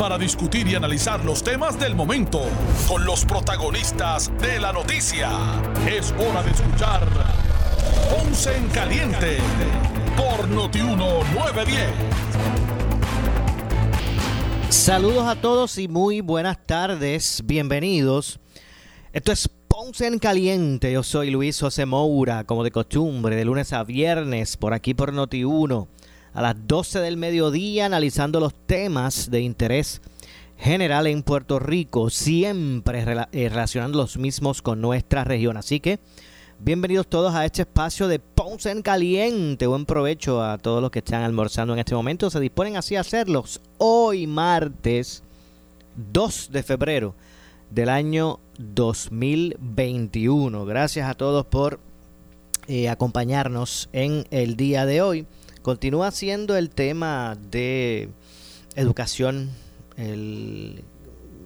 para discutir y analizar los temas del momento con los protagonistas de la noticia. Es hora de escuchar Ponce en Caliente por Notiuno 910. Saludos a todos y muy buenas tardes. Bienvenidos. Esto es Ponce en Caliente. Yo soy Luis José Moura, como de costumbre, de lunes a viernes, por aquí por Noti1 a las 12 del mediodía analizando los temas de interés general en Puerto Rico, siempre eh, relacionando los mismos con nuestra región. Así que bienvenidos todos a este espacio de Ponce en Caliente. Buen provecho a todos los que están almorzando en este momento. Se disponen así a hacerlos hoy martes 2 de febrero del año 2021. Gracias a todos por eh, acompañarnos en el día de hoy. Continúa siendo el tema de educación, el,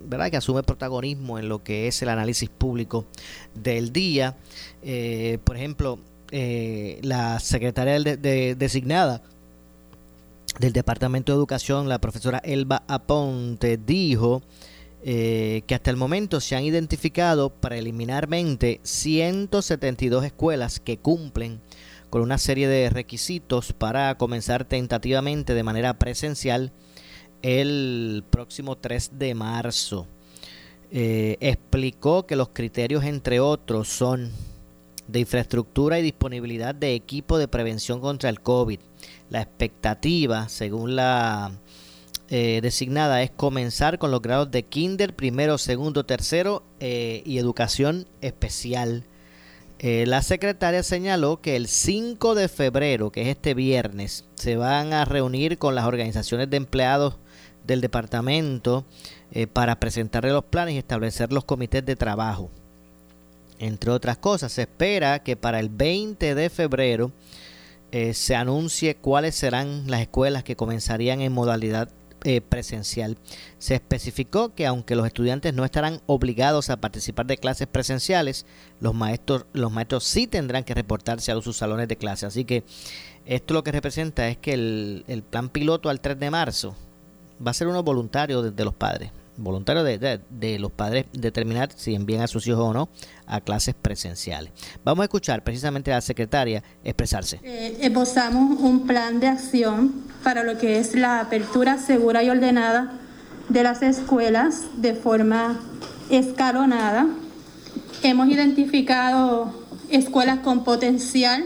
¿verdad? que asume protagonismo en lo que es el análisis público del día. Eh, por ejemplo, eh, la secretaria designada del Departamento de Educación, la profesora Elba Aponte, dijo eh, que hasta el momento se han identificado preliminarmente 172 escuelas que cumplen con una serie de requisitos para comenzar tentativamente de manera presencial el próximo 3 de marzo. Eh, explicó que los criterios, entre otros, son de infraestructura y disponibilidad de equipo de prevención contra el COVID. La expectativa, según la eh, designada, es comenzar con los grados de kinder, primero, segundo, tercero eh, y educación especial eh, la secretaria señaló que el 5 de febrero, que es este viernes, se van a reunir con las organizaciones de empleados del departamento eh, para presentarle los planes y establecer los comités de trabajo. Entre otras cosas, se espera que para el 20 de febrero eh, se anuncie cuáles serán las escuelas que comenzarían en modalidad eh, presencial. Se especificó que aunque los estudiantes no estarán obligados a participar de clases presenciales, los maestros, los maestros sí tendrán que reportarse a sus salones de clase. Así que esto lo que representa es que el, el plan piloto al 3 de marzo va a ser uno voluntario de los padres voluntario de, de, los padres determinar si envían a sus hijos o no a clases presenciales. Vamos a escuchar precisamente a la secretaria expresarse. Eh, esbozamos un plan de acción para lo que es la apertura segura y ordenada de las escuelas de forma escalonada. Hemos identificado escuelas con potencial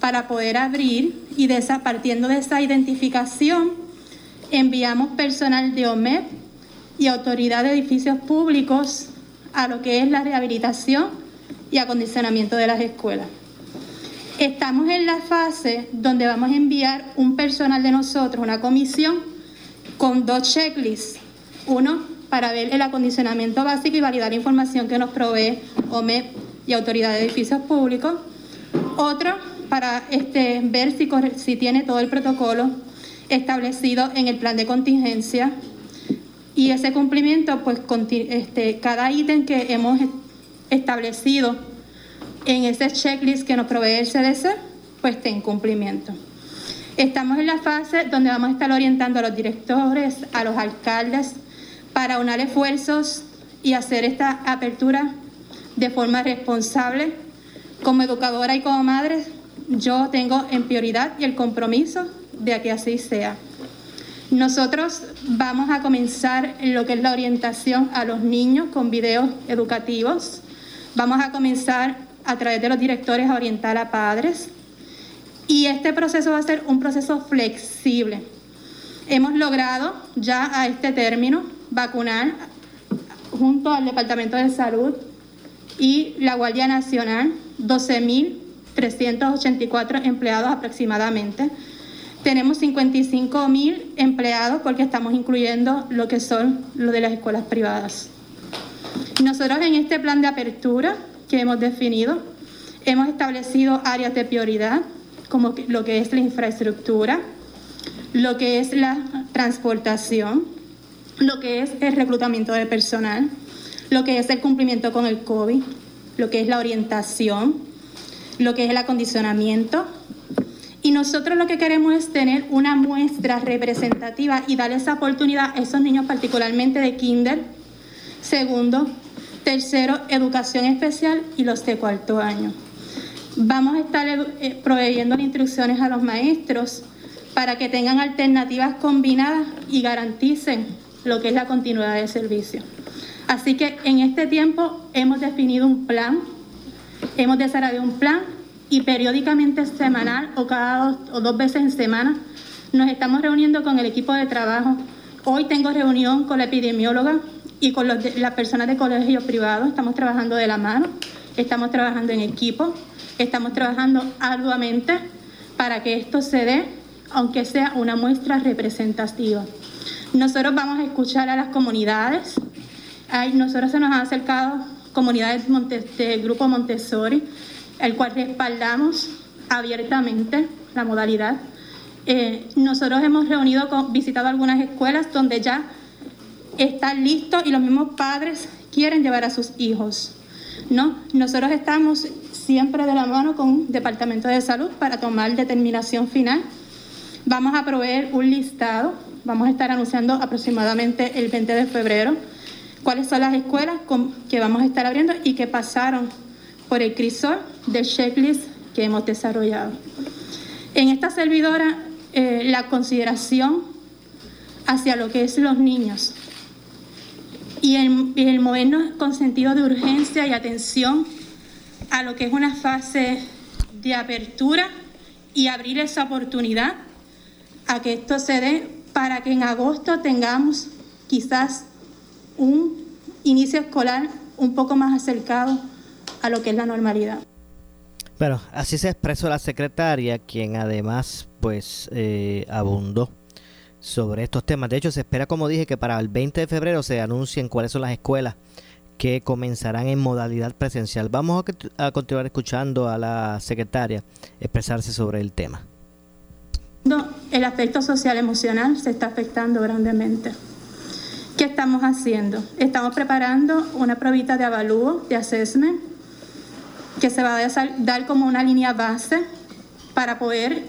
para poder abrir y de partiendo de esa identificación enviamos personal de OMEP y autoridad de edificios públicos a lo que es la rehabilitación y acondicionamiento de las escuelas. Estamos en la fase donde vamos a enviar un personal de nosotros, una comisión, con dos checklists. Uno para ver el acondicionamiento básico y validar la información que nos provee OMEP y Autoridad de Edificios Públicos. Otro para este, ver si, si tiene todo el protocolo establecido en el plan de contingencia y ese cumplimiento, pues este, cada ítem que hemos establecido en ese checklist que nos provee el CDC, pues esté en cumplimiento. Estamos en la fase donde vamos a estar orientando a los directores, a los alcaldes, para unar esfuerzos y hacer esta apertura de forma responsable. Como educadora y como madre, yo tengo en prioridad y el compromiso de que así sea. Nosotros vamos a comenzar lo que es la orientación a los niños con videos educativos. Vamos a comenzar a través de los directores a orientar a padres. Y este proceso va a ser un proceso flexible. Hemos logrado ya a este término vacunar junto al Departamento de Salud y la Guardia Nacional 12.384 empleados aproximadamente tenemos 55 mil empleados porque estamos incluyendo lo que son lo de las escuelas privadas. Nosotros en este plan de apertura que hemos definido, hemos establecido áreas de prioridad, como lo que es la infraestructura, lo que es la transportación, lo que es el reclutamiento de personal, lo que es el cumplimiento con el COVID, lo que es la orientación, lo que es el acondicionamiento. Y nosotros lo que queremos es tener una muestra representativa y darle esa oportunidad a esos niños particularmente de kinder, segundo, tercero, educación especial y los de cuarto año. Vamos a estar eh, proveyendo instrucciones a los maestros para que tengan alternativas combinadas y garanticen lo que es la continuidad de servicio. Así que en este tiempo hemos definido un plan, hemos desarrollado un plan y periódicamente semanal o cada dos o dos veces en semana nos estamos reuniendo con el equipo de trabajo. Hoy tengo reunión con la epidemióloga y con las personas de colegios privados. Estamos trabajando de la mano, estamos trabajando en equipo, estamos trabajando arduamente para que esto se dé, aunque sea una muestra representativa. Nosotros vamos a escuchar a las comunidades. Hay, nosotros se nos han acercado comunidades del Grupo Montessori, el cual respaldamos abiertamente la modalidad. Eh, nosotros hemos reunido, visitado algunas escuelas donde ya están listos y los mismos padres quieren llevar a sus hijos. ¿no? Nosotros estamos siempre de la mano con el Departamento de Salud para tomar determinación final. Vamos a proveer un listado Vamos a estar anunciando aproximadamente el 20 de febrero cuáles son las escuelas que vamos a estar abriendo y que pasaron por el crisol del checklist que hemos desarrollado. En esta servidora, eh, la consideración hacia lo que es los niños y el, el movernos con sentido de urgencia y atención a lo que es una fase de apertura y abrir esa oportunidad a que esto se dé para que en agosto tengamos quizás un inicio escolar un poco más acercado a lo que es la normalidad. Bueno, así se expresó la secretaria, quien además pues eh, abundó sobre estos temas. De hecho, se espera, como dije, que para el 20 de febrero se anuncien cuáles son las escuelas que comenzarán en modalidad presencial. Vamos a continuar escuchando a la secretaria expresarse sobre el tema el aspecto social emocional se está afectando grandemente. ¿Qué estamos haciendo? Estamos preparando una probita de avalúo, de assessment, que se va a dar como una línea base para poder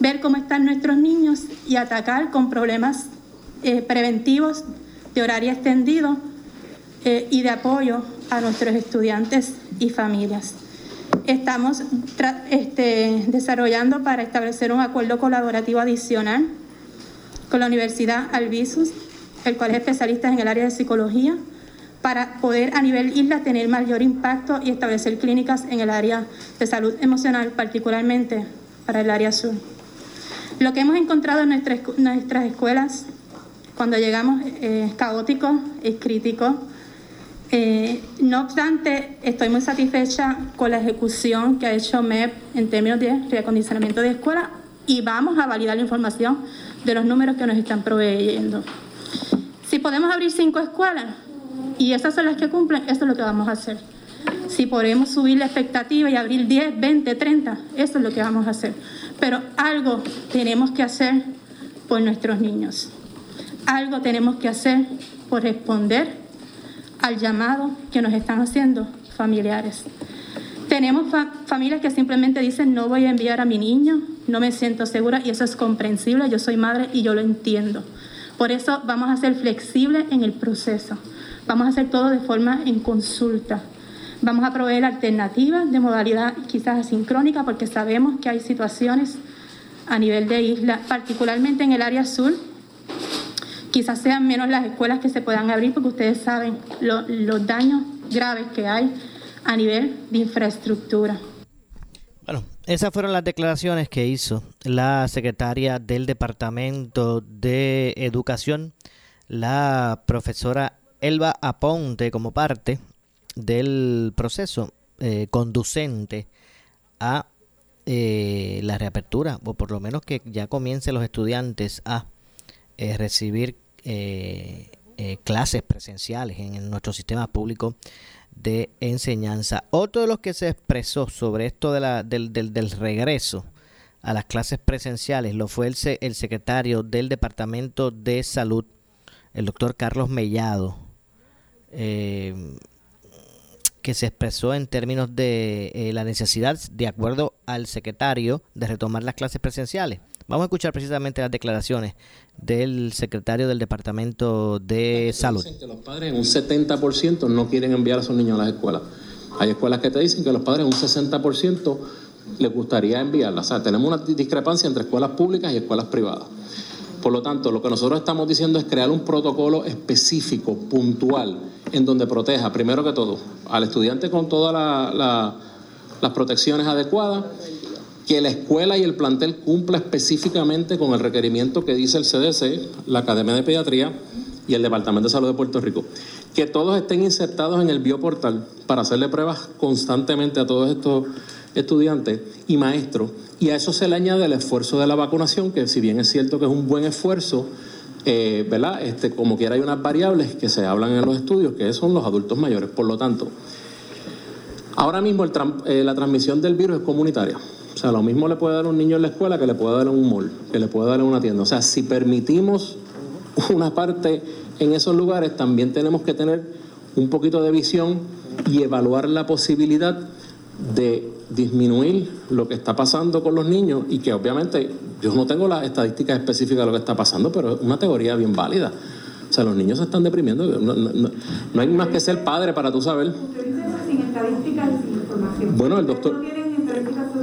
ver cómo están nuestros niños y atacar con problemas eh, preventivos de horario extendido eh, y de apoyo a nuestros estudiantes y familias. Estamos este, desarrollando para establecer un acuerdo colaborativo adicional con la Universidad Albizus, el cual es especialista en el área de psicología, para poder a nivel isla tener mayor impacto y establecer clínicas en el área de salud emocional, particularmente para el área sur. Lo que hemos encontrado en nuestras, nuestras escuelas cuando llegamos es caótico, es crítico, eh, no obstante, estoy muy satisfecha con la ejecución que ha hecho MEP en términos de reacondicionamiento de escuelas y vamos a validar la información de los números que nos están proveyendo. Si podemos abrir cinco escuelas y esas son las que cumplen, eso es lo que vamos a hacer. Si podemos subir la expectativa y abrir 10, 20, 30, eso es lo que vamos a hacer. Pero algo tenemos que hacer por nuestros niños. Algo tenemos que hacer por responder al llamado que nos están haciendo familiares. Tenemos familias que simplemente dicen no voy a enviar a mi niño, no me siento segura y eso es comprensible, yo soy madre y yo lo entiendo. Por eso vamos a ser flexibles en el proceso. Vamos a hacer todo de forma en consulta. Vamos a proveer alternativas de modalidad quizás asincrónica porque sabemos que hay situaciones a nivel de isla, particularmente en el área sur, quizás sean menos las escuelas que se puedan abrir porque ustedes saben los daños graves que hay a nivel de infraestructura. Bueno, esas fueron las declaraciones que hizo la secretaria del Departamento de Educación, la profesora Elba Aponte, como parte del proceso eh, conducente a eh, la reapertura, o por lo menos que ya comiencen los estudiantes a eh, recibir eh, clases presenciales en nuestro sistema público de enseñanza. Otro de los que se expresó sobre esto de la, del, del, regreso a las clases presenciales lo fue el, el secretario del Departamento de Salud, el doctor Carlos Mellado, eh, que se expresó en términos de eh, la necesidad, de acuerdo al secretario, de retomar las clases presenciales. Vamos a escuchar precisamente las declaraciones del secretario del Departamento de Salud. Dicen que los padres en un 70% no quieren enviar a sus niños a las escuelas. Hay escuelas que te dicen que los padres en un 60% les gustaría enviarlas. O sea, tenemos una discrepancia entre escuelas públicas y escuelas privadas. Por lo tanto, lo que nosotros estamos diciendo es crear un protocolo específico, puntual, en donde proteja, primero que todo, al estudiante con todas las protecciones adecuadas que la escuela y el plantel cumpla específicamente con el requerimiento que dice el CDC, la Academia de Pediatría y el Departamento de Salud de Puerto Rico. Que todos estén insertados en el bioportal para hacerle pruebas constantemente a todos estos estudiantes y maestros. Y a eso se le añade el esfuerzo de la vacunación, que si bien es cierto que es un buen esfuerzo, eh, ¿verdad? Este, como quiera hay unas variables que se hablan en los estudios, que son los adultos mayores. Por lo tanto, ahora mismo eh, la transmisión del virus es comunitaria. O sea, lo mismo le puede dar un niño en la escuela que le puede dar en un mall, que le puede dar en una tienda. O sea, si permitimos una parte en esos lugares, también tenemos que tener un poquito de visión y evaluar la posibilidad de disminuir lo que está pasando con los niños y que obviamente yo no tengo las estadísticas específicas de lo que está pasando, pero es una teoría bien válida. O sea, los niños se están deprimiendo. No, hay más que ser padre para tú saber. Bueno, el doctor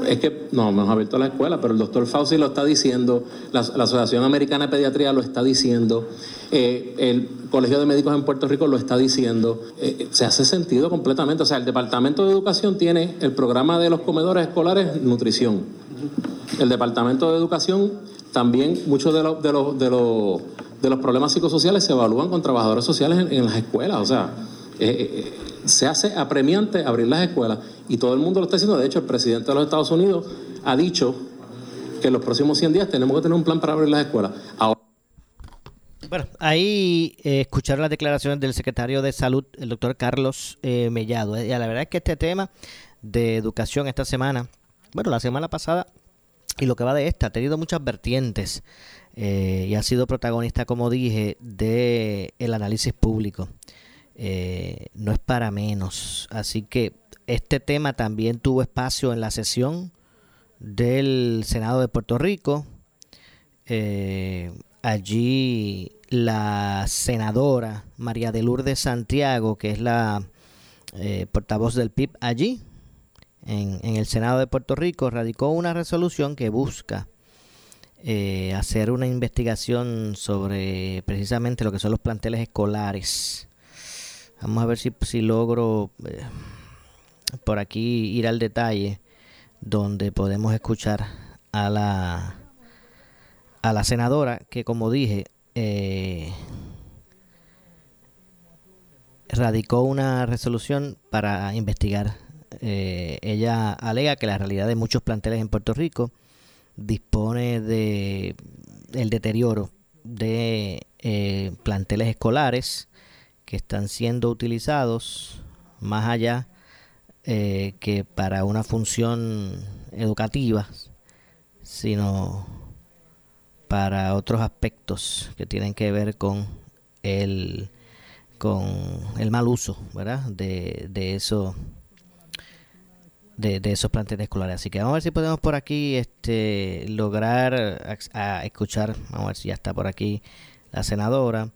es que no, hemos abierto la escuela, pero el doctor Fauci lo está diciendo, la, Asociación Americana de Pediatría lo está diciendo, eh, el Colegio de Médicos en Puerto Rico lo está diciendo, eh, se hace sentido completamente. O sea, el Departamento de Educación tiene el programa de los comedores escolares nutrición. El Departamento de Educación también, muchos de los, de los, de los, problemas psicosociales se evalúan con trabajadores sociales en, las escuelas. O sea, eh, se hace apremiante abrir las escuelas y todo el mundo lo está haciendo. De hecho, el presidente de los Estados Unidos ha dicho que en los próximos 100 días tenemos que tener un plan para abrir las escuelas. Bueno, ahí eh, escucharon las declaraciones del secretario de Salud, el doctor Carlos eh, Mellado. Y la verdad es que este tema de educación esta semana, bueno, la semana pasada y lo que va de esta, ha tenido muchas vertientes eh, y ha sido protagonista, como dije, de el análisis público. Eh, no es para menos. Así que este tema también tuvo espacio en la sesión del Senado de Puerto Rico. Eh, allí la senadora María de Lourdes Santiago, que es la eh, portavoz del PIB allí, en, el Senado de Puerto Rico, radicó una resolución que busca hacer una investigación sobre precisamente lo que son los planteles escolares. Vamos a ver si, si logro eh, por aquí ir al detalle donde podemos escuchar a la a la senadora que como dije eh, radicó una resolución para investigar. Eh, ella alega que la realidad de muchos planteles en Puerto Rico dispone de el deterioro de planteles escolares que están siendo utilizados más allá eh, que para una función educativa, sino para otros aspectos que tienen que ver con el con el mal uso ¿verdad? de, de eso de, esos planteles escolares así que vamos a ver si podemos por aquí este lograr escuchar vamos a ver si ya está por aquí la senadora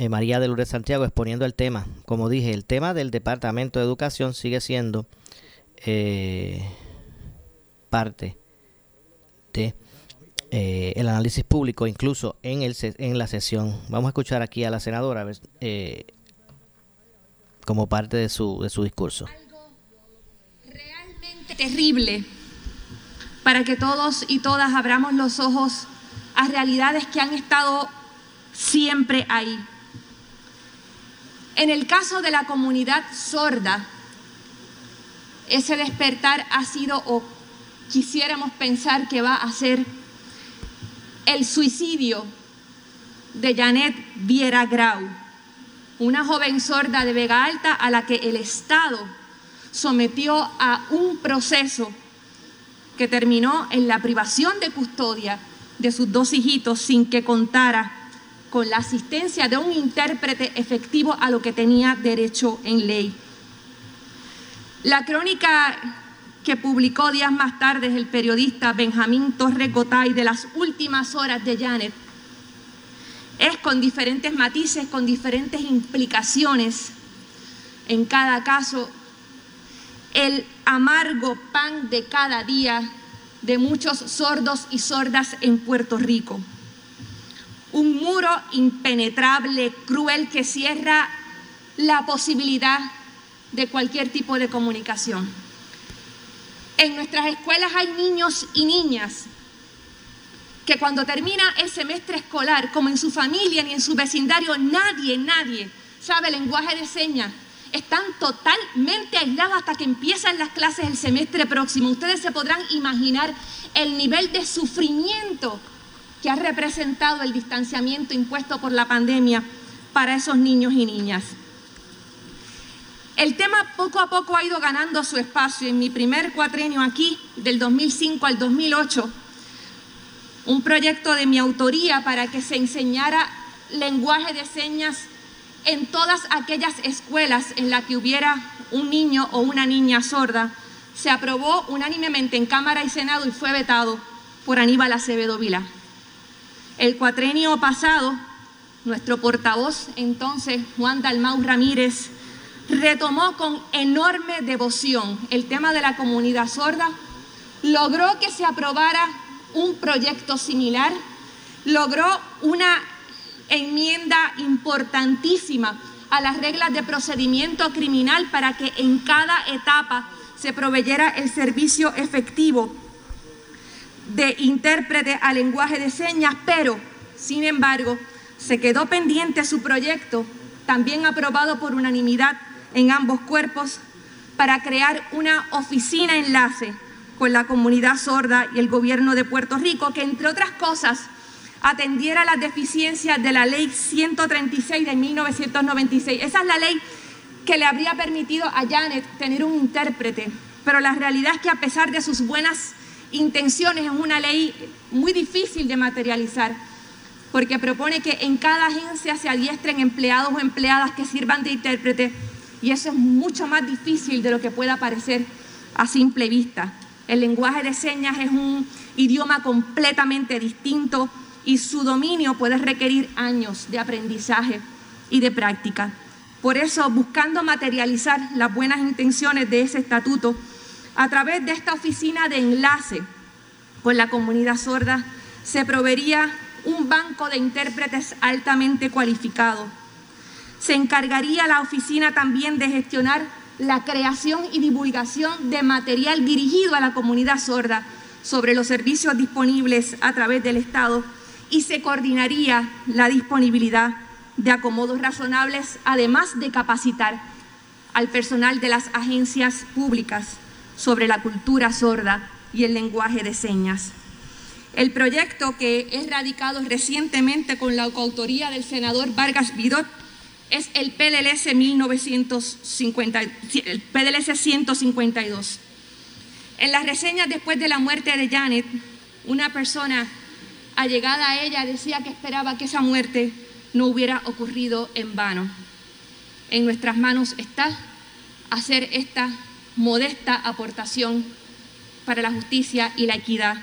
eh, María de Lourdes Santiago exponiendo el tema. Como dije, el tema del Departamento de Educación sigue siendo eh, parte de eh, el análisis público, incluso en, el, en la sesión. Vamos a escuchar aquí a la senadora como parte de su, de su discurso. Algo realmente terrible para que todos y todas abramos los ojos a realidades que han estado siempre ahí en el caso de la comunidad sorda, ese despertar ha sido o quisiéramos pensar que va a ser el suicidio de Janet Viera Grau una joven sorda de Vega Alta a la que el Estado sometió a un proceso que terminó en la privación de custodia de sus dos hijitos sin que contara con la asistencia de un intérprete efectivo a lo que tenía derecho en ley. La crónica que publicó días más tarde el periodista Benjamín Torres Gotay de las últimas horas de Janet es con diferentes matices, con diferentes implicaciones en cada caso, el amargo pan de cada día de muchos sordos y sordas en Puerto Rico. Un muro impenetrable, cruel, que cierra la posibilidad de cualquier tipo de comunicación. En nuestras escuelas hay niños y niñas que cuando termina el semestre escolar, como en su familia ni en su vecindario, nadie, nadie sabe lenguaje de señas. Están totalmente aislados hasta que empiezan las clases el semestre próximo. Ustedes se podrán imaginar el nivel de sufrimiento que ha representado el distanciamiento impuesto por la pandemia para esos niños y niñas. El tema poco a poco ha ido ganando su espacio. En mi primer cuatrenio aquí, del 2005 al 2008, un proyecto de mi autoría para que se enseñara lenguaje de señas en todas aquellas escuelas en las que hubiera un niño o una niña sorda, se aprobó unánimemente en Cámara y Senado y fue vetado por Aníbal Acevedo Vila. El cuatrenio pasado, nuestro portavoz entonces, Juan Dalmau Ramírez, retomó con enorme devoción el tema de la comunidad sorda, logró que se aprobara un proyecto similar, logró una enmienda importantísima a las reglas de procedimiento criminal para que en cada etapa se proveyera el servicio efectivo de intérprete a lenguaje de señas, pero, sin embargo, se quedó pendiente su proyecto, también aprobado por unanimidad en ambos cuerpos, para crear una oficina enlace con la comunidad sorda y el gobierno de Puerto Rico, que entre otras cosas atendiera las deficiencias de la ley 136 de 1996. Esa es la ley que le habría permitido a Janet tener un intérprete, pero la realidad es que a pesar de sus buenas intenciones es una ley muy difícil de materializar, porque propone que en cada agencia se adiestren empleados o empleadas que sirvan de intérprete, y eso es mucho más difícil de lo que pueda parecer a simple vista. El lenguaje de señas es un idioma completamente distinto y su dominio puede requerir años de aprendizaje y de práctica. Por eso, buscando materializar las buenas intenciones de ese estatuto, a través de esta oficina de enlace con la comunidad sorda, se proveería un banco de intérpretes altamente cualificados. Se encargaría la oficina también de gestionar la creación y divulgación de material dirigido a la comunidad sorda sobre los servicios disponibles a través del Estado y se coordinaría la disponibilidad de acomodos razonables, además de capacitar al personal de las agencias públicas sobre la cultura sorda y el lenguaje de señas. El proyecto que es radicado recientemente con la coautoría del senador Vargas Vidot es el PDLS, 1950, el PDLS 152. En las reseñas después de la muerte de Janet, una persona allegada a ella decía que esperaba que esa muerte no hubiera ocurrido en vano. En nuestras manos está hacer esta modesta aportación para la justicia y la equidad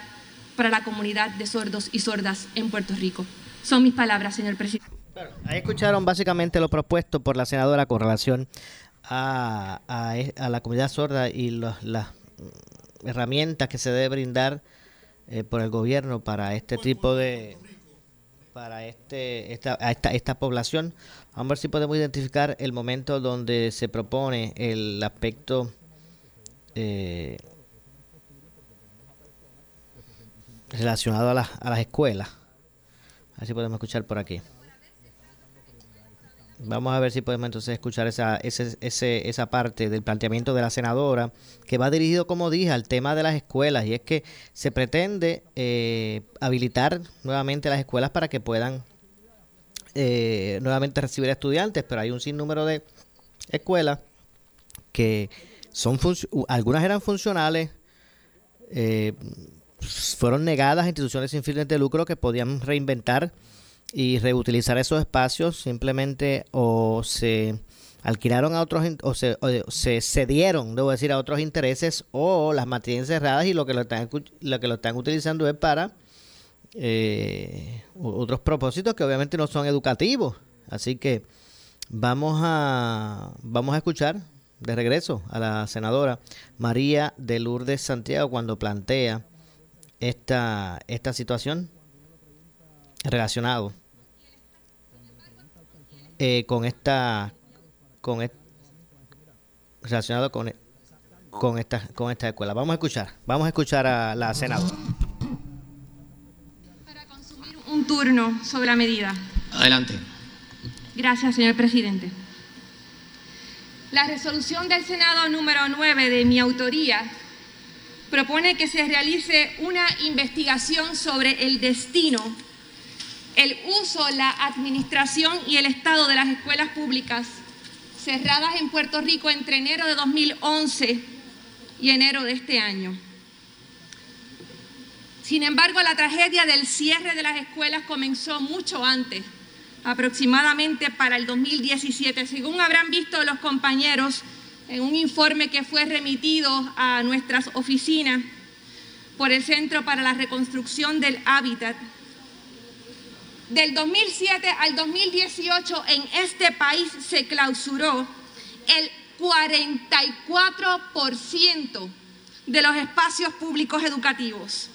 para la comunidad de sordos y sordas en Puerto Rico. Son mis palabras, señor presidente. Ahí escucharon básicamente lo propuesto por la senadora con relación a, a, la comunidad sorda y las herramientas que se debe brindar eh, por el gobierno para este tipo de para este esta, esta, esta población. Vamos a ver si podemos identificar el momento donde se propone el aspecto eh, relacionado a, las a las escuelas. A ver si podemos escuchar por aquí. Vamos a ver si podemos entonces escuchar esa, ese, ese, esa parte del planteamiento de la senadora, que va dirigido, como dije, al tema de las escuelas, y es que se pretende eh, habilitar nuevamente las escuelas para que puedan eh, nuevamente recibir estudiantes, pero hay un sinnúmero de escuelas que son algunas eran funcionales, eh, fueron negadas instituciones sin fines de lucro que podían reinventar y reutilizar esos espacios simplemente o se alquilaron a otros o se, se cedieron, debo decir, a otros intereses o las mantienen cerradas y lo que lo están, lo que lo están utilizando es para eh, otros propósitos que obviamente no son educativos. Así que vamos a, vamos a escuchar de regreso a la senadora María de Lourdes Santiago cuando plantea esta, esta situación relacionado eh, con esta con relacionado con con esta con esta escuela. Vamos a escuchar vamos a escuchar a la senadora. Para consumir un turno sobre la medida. Adelante. Gracias señor presidente. La resolución del senado número 9 de mi autoría propone que se realice una investigación sobre el destino el uso, la administración y el estado de las escuelas públicas cerradas en Puerto Rico entre enero de 2011 y enero de este año. Sin embargo, la tragedia del cierre de las escuelas comenzó mucho antes, aproximadamente para el 2017, según habrán visto los compañeros en un informe que fue remitido a nuestras oficinas por el Centro para la Reconstrucción del Hábitat del 2007 al 2018 en este país se clausuró el 44% de los espacios públicos educativos.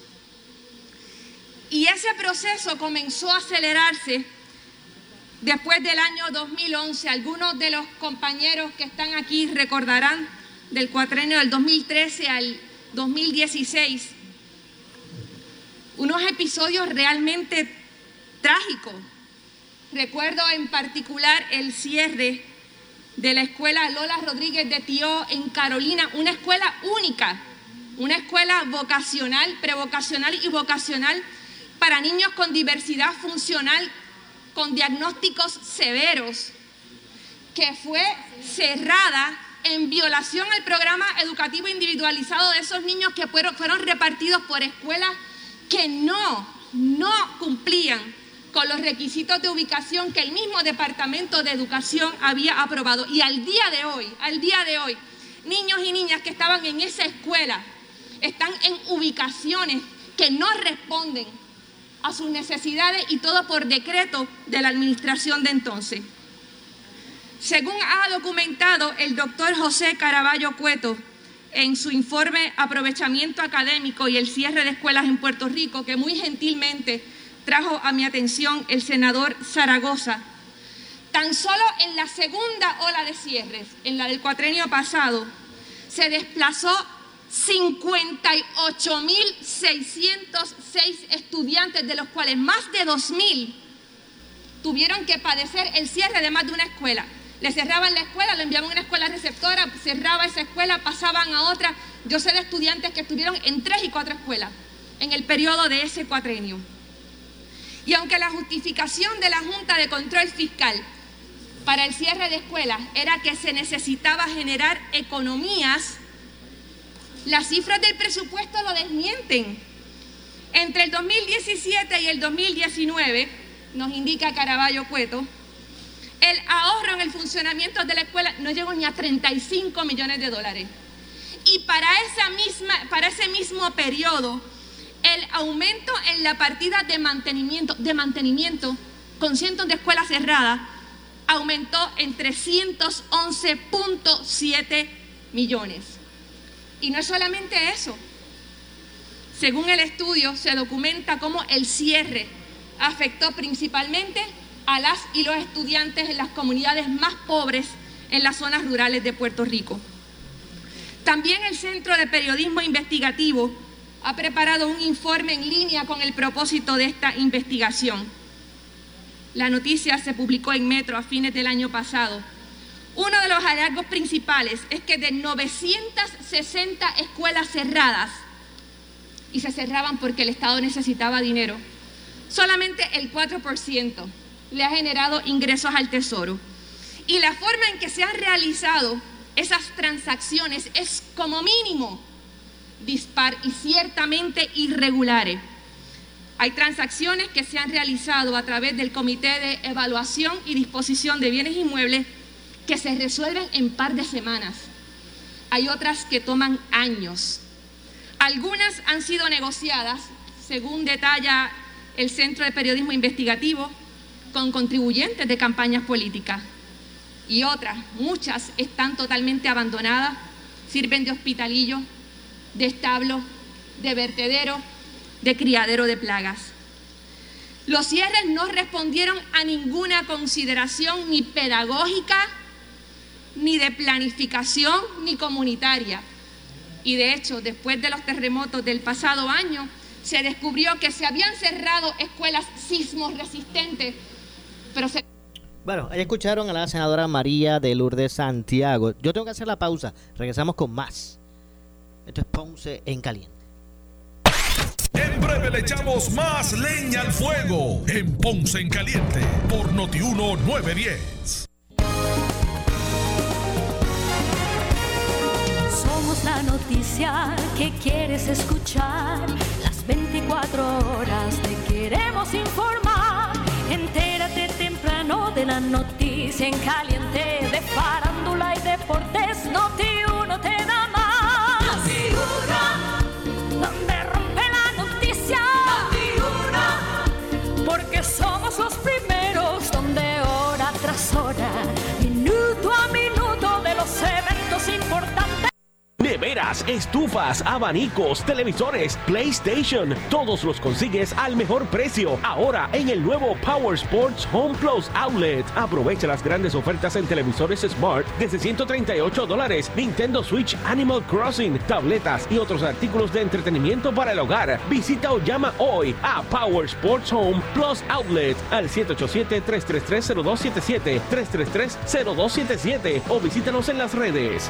Y ese proceso comenzó a acelerarse después del año 2011. Algunos de los compañeros que están aquí recordarán del cuatrenio del 2013 al 2016 unos episodios realmente trágico. Recuerdo en particular el cierre de la escuela Lola Rodríguez de Tío en Carolina, una escuela única, una escuela vocacional, prevocacional y vocacional para niños con diversidad funcional, con diagnósticos severos, que fue cerrada en violación al programa educativo individualizado de esos niños que fueron, repartidos por escuelas que no, no cumplían con los requisitos de ubicación que el mismo Departamento de Educación había aprobado. Y al día de hoy, al día de hoy, niños y niñas que estaban en esa escuela están en ubicaciones que no responden a sus necesidades y todo por decreto de la administración de entonces. Según ha documentado el doctor José Caraballo Cueto en su informe Aprovechamiento Académico y el cierre de escuelas en Puerto Rico, que muy gentilmente trajo a mi atención el senador Zaragoza. Tan solo en la segunda ola de cierres, en la del cuatrenio pasado, se desplazó 58.606 estudiantes, de los cuales más de 2.000 tuvieron que padecer el cierre de más de una escuela. Le cerraban la escuela, lo enviaban a una escuela receptora, cerraba esa escuela, pasaban a otra. Yo sé de estudiantes que estuvieron en tres y cuatro escuelas en el periodo de ese cuatrenio. Y aunque la justificación de la Junta de Control Fiscal para el cierre de escuelas era que se necesitaba generar economías, las cifras del presupuesto lo desmienten. Entre el 2017 y el 2019, nos indica Caraballo Cueto, el ahorro en el funcionamiento de la escuela no llegó ni a 35 millones de dólares. Y para, esa misma, para ese mismo periodo, el aumento en la partida de mantenimiento, de mantenimiento con cientos de escuelas cerradas aumentó en 311.7 millones. Y no es solamente eso. Según el estudio, se documenta cómo el cierre afectó principalmente a las y los estudiantes en las comunidades más pobres en las zonas rurales de Puerto Rico. También el Centro de Periodismo Investigativo ha preparado un informe en línea con el propósito de esta investigación. La noticia se publicó en Metro a fines del año pasado. Uno de los hallazgos principales es que de 960 escuelas cerradas, y se cerraban porque el Estado necesitaba dinero, solamente el 4%, le ha generado ingresos al Tesoro. Y la forma en que se han realizado esas transacciones es como mínimo dispar y ciertamente irregulares. Hay transacciones que se han realizado a través del Comité de Evaluación y Disposición de Bienes Inmuebles que se resuelven en par de semanas. Hay otras que toman años. Algunas han sido negociadas, según detalla el Centro de Periodismo Investigativo, con contribuyentes de campañas políticas. Y otras, muchas, están totalmente abandonadas, sirven de hospitalillo, de establo, de vertedero, de criadero de plagas. Los cierres no respondieron a ninguna consideración ni pedagógica, ni de planificación, ni comunitaria. Y de hecho, después de los terremotos del pasado año, se descubrió que se habían cerrado escuelas sismos resistentes, pero se... Bueno, ahí escucharon a la senadora María de Lourdes Santiago. Yo tengo que hacer la pausa. Regresamos con más. Esto es Ponce en Caliente. En breve le echamos más leña al fuego en Ponce en Caliente por Notiuno 910. Somos la noticia que quieres escuchar. Las 24 horas te queremos informar. Entérate temprano de la noticia en caliente de farándula y deportes. Noti somos Estufas, abanicos, televisores, PlayStation, todos los consigues al mejor precio. Ahora en el nuevo Power Sports Home Plus Outlet. Aprovecha las grandes ofertas en televisores Smart desde 138 dólares, Nintendo Switch Animal Crossing, tabletas y otros artículos de entretenimiento para el hogar. Visita o llama hoy a Power Sports Home Plus Outlet al 787-333-0277, 333-0277 o visítanos en las redes.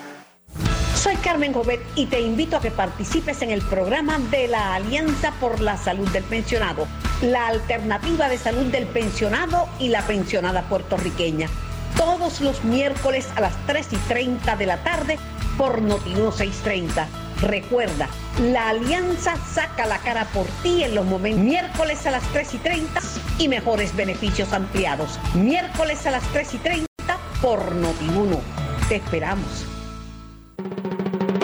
Soy Carmen Jovet y te invito a que participes en el programa de la Alianza por la Salud del Pensionado, la alternativa de salud del pensionado y la pensionada puertorriqueña. Todos los miércoles a las 3 y 30 de la tarde por Notiuno 630. Recuerda, la Alianza saca la cara por ti en los momentos miércoles a las 3 y 30 y mejores beneficios ampliados. Miércoles a las 3 y 30 por Notiuno. Te esperamos.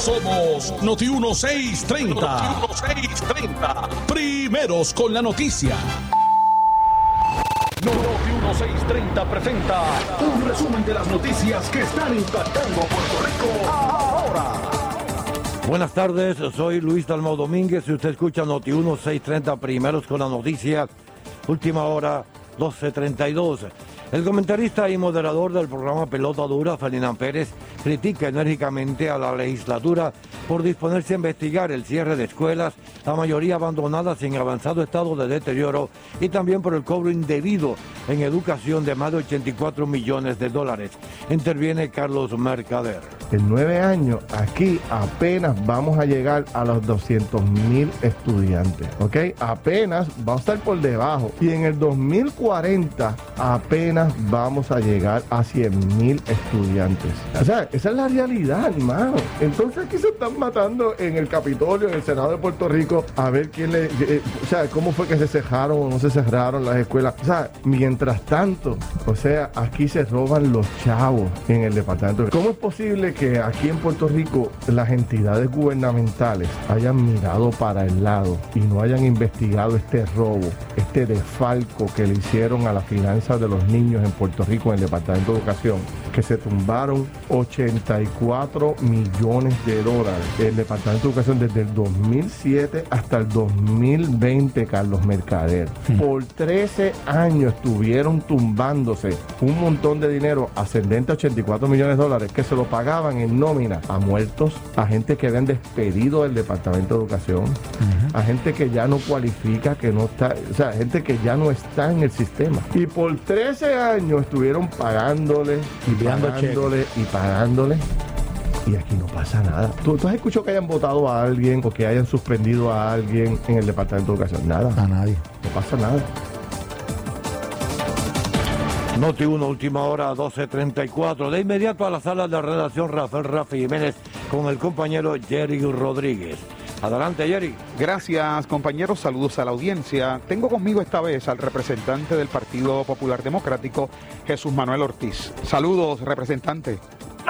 Somos Noti 1630. Noti 1630. Primeros con la noticia. Noti 1630 presenta un resumen de las noticias que están impactando a Puerto Rico ahora. Buenas tardes, soy Luis Dalmau Domínguez y usted escucha Noti 1630 Primeros con la noticia. Última hora 1232. El comentarista y moderador del programa Pelota Dura, Ferdinand Pérez, critica enérgicamente a la legislatura por disponerse a investigar el cierre de escuelas, la mayoría abandonadas en avanzado estado de deterioro, y también por el cobro indebido en educación de más de 84 millones de dólares. Interviene Carlos Mercader. En nueve años, aquí apenas vamos a llegar a los 200 mil estudiantes, ¿ok? Apenas vamos a estar por debajo. Y en el 2040, apenas vamos a llegar a 100 mil estudiantes. O sea, esa es la realidad, hermano. Entonces aquí se están matando en el Capitolio, en el Senado de Puerto Rico, a ver quién le... eh, o sea, cómo fue que se cerraron o no se cerraron las escuelas. O sea, mientras tanto, o sea, aquí se roban los chavos en el departamento. ¿Cómo es posible que aquí en Puerto Rico las entidades gubernamentales hayan mirado para el lado y no hayan investigado este robo, este desfalco que le hicieron a las finanzas de los niños en Puerto Rico en el Departamento de Educación? Que se tumbaron 84 millones de dólares el Departamento de Educación desde el 2007 hasta el 2020, Carlos Mercader. Por 13 años estuvieron tumbándose un montón de dinero ascendente a 84 millones de dólares que se lo pagaban en nómina a muertos, a gente que habían despedido del Departamento de Educación, a gente que ya no cualifica, que no está, o sea, gente que ya no está en el sistema. Y por 13 años estuvieron pagándole y pagándole y pagándole. Y aquí no pasa nada. ¿Tú, tú has escuchado que hayan votado a alguien o que hayan suspendido a alguien en el Departamento de Educación? Nada. A nadie. No pasa nada. Noti 1, última hora, 12.34. De inmediato a la sala de redacción Rafael Rafi Jiménez con el compañero Jerry Rodríguez. Adelante, Jerry. Gracias, compañeros. Saludos a la audiencia. Tengo conmigo esta vez al representante del Partido Popular Democrático, Jesús Manuel Ortiz. Saludos, representante.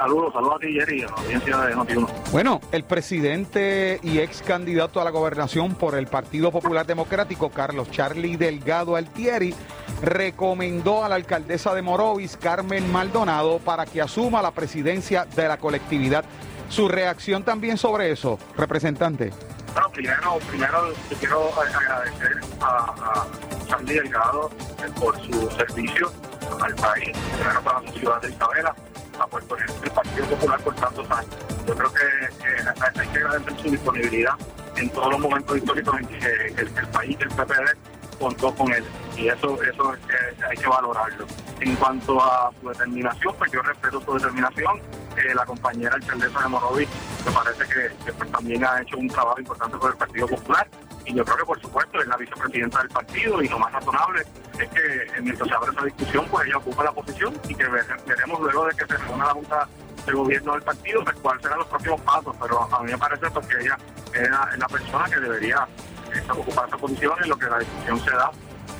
Saludos, saludos a ti, Jerry, a la audiencia de Noti1. Bueno, el presidente y ex candidato a la gobernación por el Partido Popular Democrático, Carlos Charlie Delgado Altieri, recomendó a la alcaldesa de Morovis, Carmen Maldonado, para que asuma la presidencia de la colectividad. Su reacción también sobre eso, representante. Bueno, primero, primero quiero agradecer a, a Charlie Delgado eh, por su servicio al país, primero para la ciudad de Isabela, a Puerto Rico, el Partido Popular por tantos años. Yo creo que, hay que agradecer su disponibilidad en todos los momentos históricos en que el, el país, el PPD, contó con él. Y eso, eso es que hay que valorarlo. En cuanto a su determinación, pues yo respeto su determinación. Eh, la compañera alcaldesa de Morovis me parece que, pues, también ha hecho un trabajo importante por el Partido Popular. Y yo creo que, por supuesto, es la vicepresidenta del partido y lo más razonable es que eh, mientras se abre esa discusión, pues ella ocupa la posición y que vere- veremos luego de que se reúna la Junta de Gobierno del partido, pues cuáles serán los próximos pasos. Pero a mí me parece pues, que ella es la, es la persona que debería eh, ocupar esa posición en lo que la discusión se da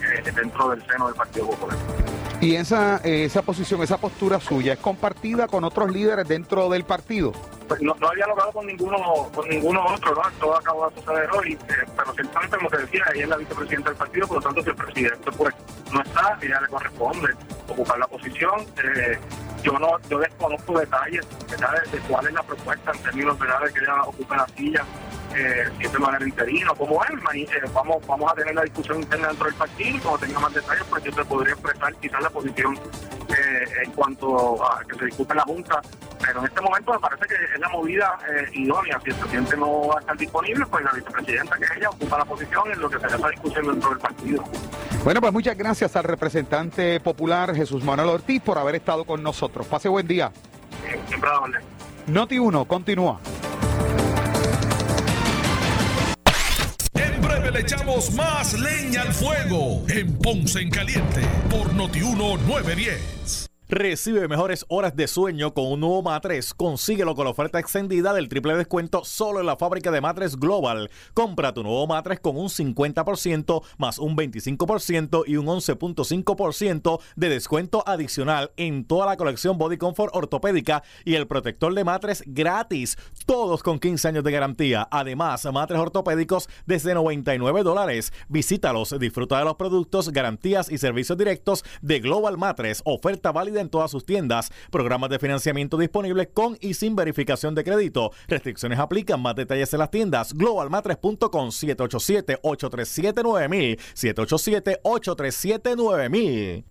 eh, dentro del seno del Partido Popular. Y esa, eh, esa posición, esa postura suya, ¿es compartida con otros líderes dentro del partido? Pues no, no había logrado con ninguno con ninguno otro, ¿no? Todo acabó de suceder hoy, eh, pero ciertamente, como te decía, ella es la vicepresidenta del partido, por lo tanto, si el presidente pues no está, ella le corresponde ocupar la posición. Eh, yo no yo desconozco detalles ¿verdad? de, cuál es la propuesta en términos de que ella ocupe la silla eh, si es de manera interina o como es, eh, vamos, vamos a tener la discusión interna dentro del partido y cuando tenga más detalles, pues yo te podría expresar quizás la posición eh, en cuanto a que se discute en la Junta, pero en este momento me parece que es la movida eh, idónea. Si el presidente no va a estar disponible, pues la vicepresidenta, que ella, ocupa la posición en lo que será esa discusión dentro del partido. Bueno, pues muchas gracias al representante popular Jesús Manuel Ortiz por haber estado con nosotros. Pase buen día. Siempre a la. Noti 1, continúa. Le echamos más leña al fuego en Ponce en Caliente por Notiuno 910. Recibe mejores horas de sueño con un nuevo matres. Consíguelo con la oferta extendida del triple descuento solo en la fábrica de matres Global. Compra tu nuevo matres con un 50% más un 25% y un 11.5% de descuento adicional en toda la colección Body Comfort ortopédica y el protector de matres gratis. Todos con 15 años de garantía. Además, matres ortopédicos desde 99 dólares. Visítalos, disfruta de los productos, garantías y servicios directos de Global Matres. Oferta válida en todas sus tiendas. Programas de financiamiento disponibles con y sin verificación de crédito. Restricciones aplican. Más detalles en las tiendas. Globalmatres.com 787-837-9000. 787-837-9000.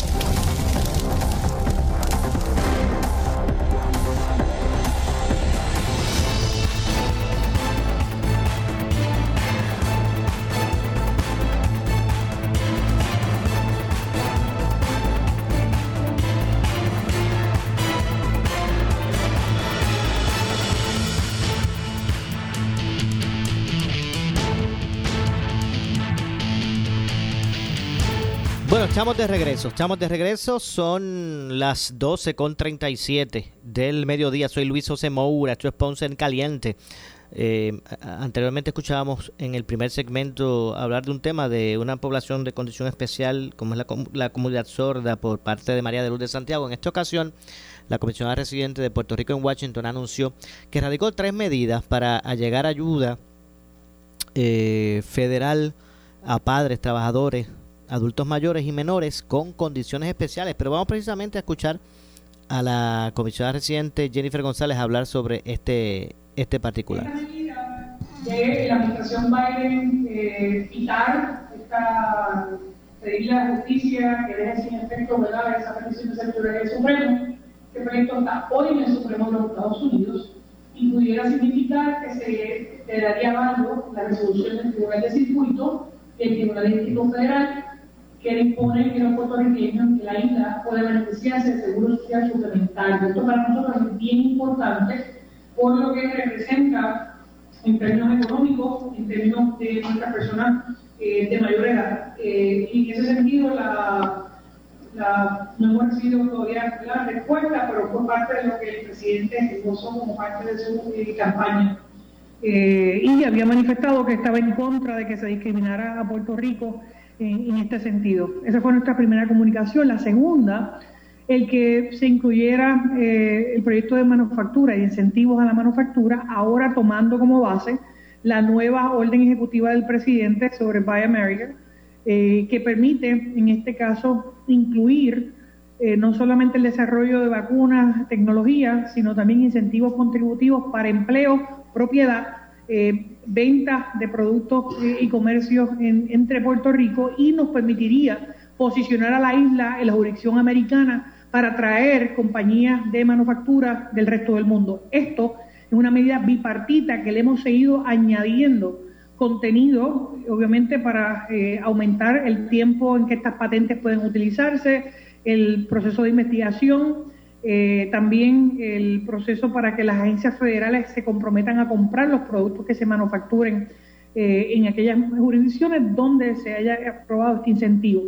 Estamos de regreso, estamos de regreso, son las 12 con 37 del mediodía, soy Luis José Moura, esto es Ponce en Caliente. Eh, anteriormente escuchábamos en el primer segmento hablar de un tema de una población de condición especial como es la, la comunidad sorda por parte de María de Luz de Santiago. En esta ocasión, la comisionada residente de Puerto Rico en Washington anunció que radicó tres medidas para allegar ayuda eh, federal a padres, trabajadores, adultos mayores y menores con condiciones especiales. Pero vamos precisamente a escuchar a la comisionada residente Jennifer González hablar sobre este, este particular. de la administración Biden eh, quitar esta pedirle a la justicia que deje sin efecto ¿verdad? esa petición de sector del Supremo, que proyecto está hoy en el Supremo de los Estados Unidos y pudiera significar que se le daría válido la resolución del Tribunal de Circuito y el Tribunal de Distrito Federal que le impone que los puertorriqueños que la isla puede beneficiarse del seguro social suplementario. Esto para nosotros es bien importante por lo que representa en términos económicos, en términos de nuestras personas eh, de mayor edad. Eh, y en ese sentido, la, la- no hemos recibido todavía la respuesta, pero fue parte de lo que el presidente esbozó como parte de su eh, campaña. Eh, y había manifestado que estaba en contra de que se discriminara a Puerto Rico en, este sentido. Esa fue nuestra primera comunicación. La segunda, el que se incluyera eh, el proyecto de manufactura y incentivos a la manufactura, ahora tomando como base la nueva orden ejecutiva del presidente sobre Buy America, eh, que permite, en este caso, incluir eh, no solamente el desarrollo de vacunas, tecnología, sino también incentivos contributivos para empleo, propiedad, eh, venta de productos eh, y comercios en- entre Puerto Rico y nos permitiría posicionar a la isla en la jurisdicción americana para atraer compañías de manufactura del resto del mundo. Esto es una medida bipartita que le hemos seguido añadiendo contenido, obviamente para eh, aumentar el tiempo en que estas patentes pueden utilizarse, el proceso de investigación, eh, también el proceso para que las agencias federales se comprometan a comprar los productos que se manufacturen eh, en aquellas jurisdicciones donde se haya aprobado este incentivo.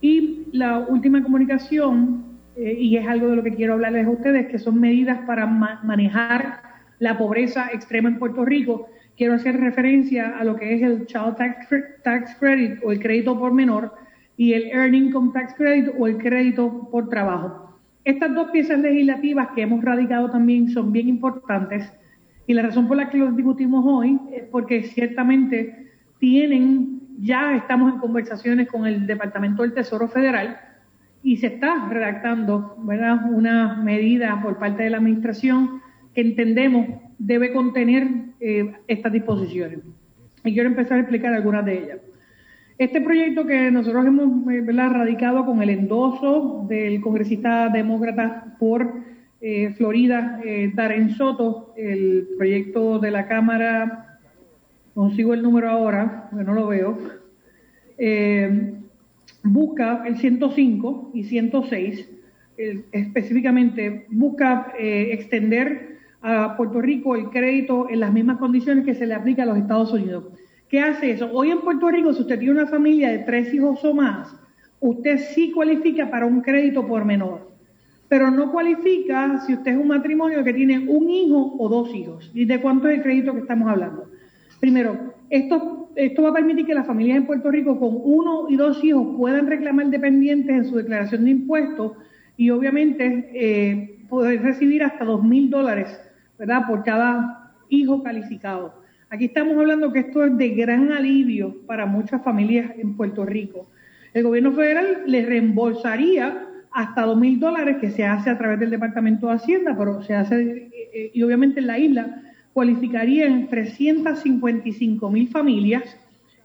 Y la última comunicación, eh, y es algo de lo que quiero hablarles a ustedes, que son medidas para ma- manejar la pobreza extrema en Puerto Rico. Quiero hacer referencia a lo que es el Child Tax, Tax Credit o el crédito por menor y el Earning Income Tax Credit o el crédito por trabajo. Estas dos piezas legislativas que hemos radicado también son bien importantes y la razón por la que los discutimos hoy es porque ciertamente tienen, ya estamos en conversaciones con el Departamento del Tesoro Federal y se está redactando una medida por parte de la Administración que entendemos debe contener eh, estas disposiciones. Y quiero empezar a explicar algunas de ellas. Este proyecto que nosotros hemos eh, radicado con el endoso del congresista demócrata por eh, Florida, eh, Darren Soto, el proyecto de la Cámara, consigo el número ahora, porque no lo veo, eh, busca el 105 y 106, eh, específicamente busca extender a Puerto Rico el crédito en las mismas condiciones que se le aplica a los Estados Unidos. ¿Qué hace eso? Hoy en Puerto Rico, si usted tiene una familia de tres hijos o más, usted sí cualifica para un crédito por menor. pero no cualifica si usted es un matrimonio que tiene un hijo o dos hijos. ¿Y de cuánto es el crédito que estamos hablando? Primero, esto, va a permitir que las familias en Puerto Rico con uno y dos hijos puedan reclamar dependientes en su declaración de impuestos y obviamente eh, poder recibir hasta dos mil dólares, ¿verdad? Por cada hijo calificado. Aquí estamos hablando que esto es de gran alivio para muchas familias en Puerto Rico. El gobierno federal le reembolsaría hasta dos mil dólares que se hace a través del Departamento de Hacienda, pero se hace, eh, eh, y obviamente en la isla cualificarían 355 mil familias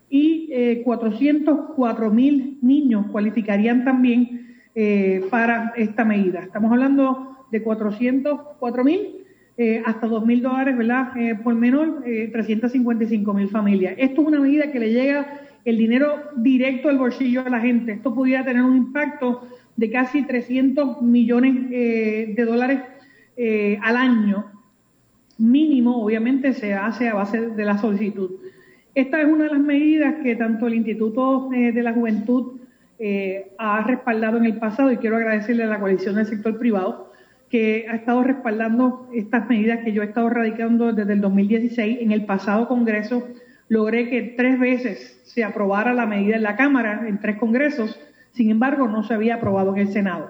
y eh, 404 mil niños cualificarían también eh, para esta medida. Estamos hablando de 404 mil eh, hasta 2 mil dólares, ¿verdad? por menor, 355 mil familias. Esto es una medida que le llega el dinero directo al bolsillo a la gente. Esto pudiera tener un impacto de casi 300 millones de dólares al año mínimo, obviamente, se hace a base de la solicitud. Esta es una de las medidas que tanto el Instituto eh, de la Juventud eh, ha respaldado en el pasado y quiero agradecerle a la coalición del sector privado que ha estado respaldando estas medidas que yo he estado radicando desde el 2016. En el pasado Congreso logré que tres veces se aprobara la medida en la Cámara, en tres congresos, sin embargo no se había aprobado en el Senado.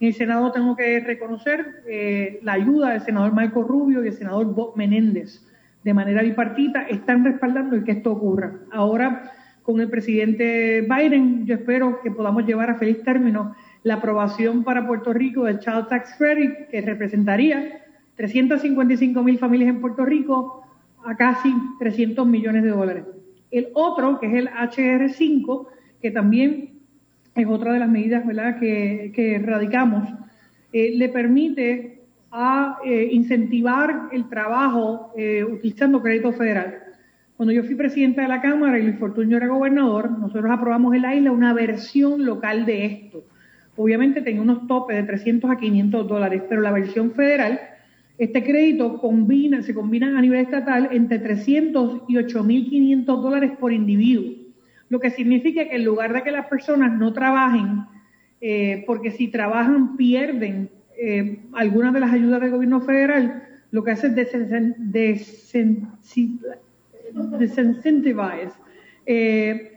En el Senado tengo que reconocer eh, la ayuda del senador Marco Rubio y el senador Bob Menéndez. De manera bipartita están respaldando el que esto ocurra. Ahora, con el presidente Biden, yo espero que podamos llevar a feliz término la aprobación para Puerto Rico del Child Tax Credit, que representaría 355 mil familias en Puerto Rico a casi 300 millones de dólares. El otro, que es el HR5, que también es otra de las medidas ¿verdad? que, que radicamos, eh, le permite a eh, incentivar el trabajo eh, utilizando crédito federal. Cuando yo fui presidenta de la Cámara y Luis Fortuño era gobernador, nosotros aprobamos en la isla una versión local de esto. Obviamente tenía unos topes de 300 a 500 dólares, pero la versión federal, este crédito combina, se combina a nivel estatal entre 300 y 8.500 dólares por individuo. Lo que significa que en lugar de que las personas no trabajen, eh, porque si trabajan pierden eh, algunas de las ayudas del gobierno federal, lo que hace es desincentivize eh,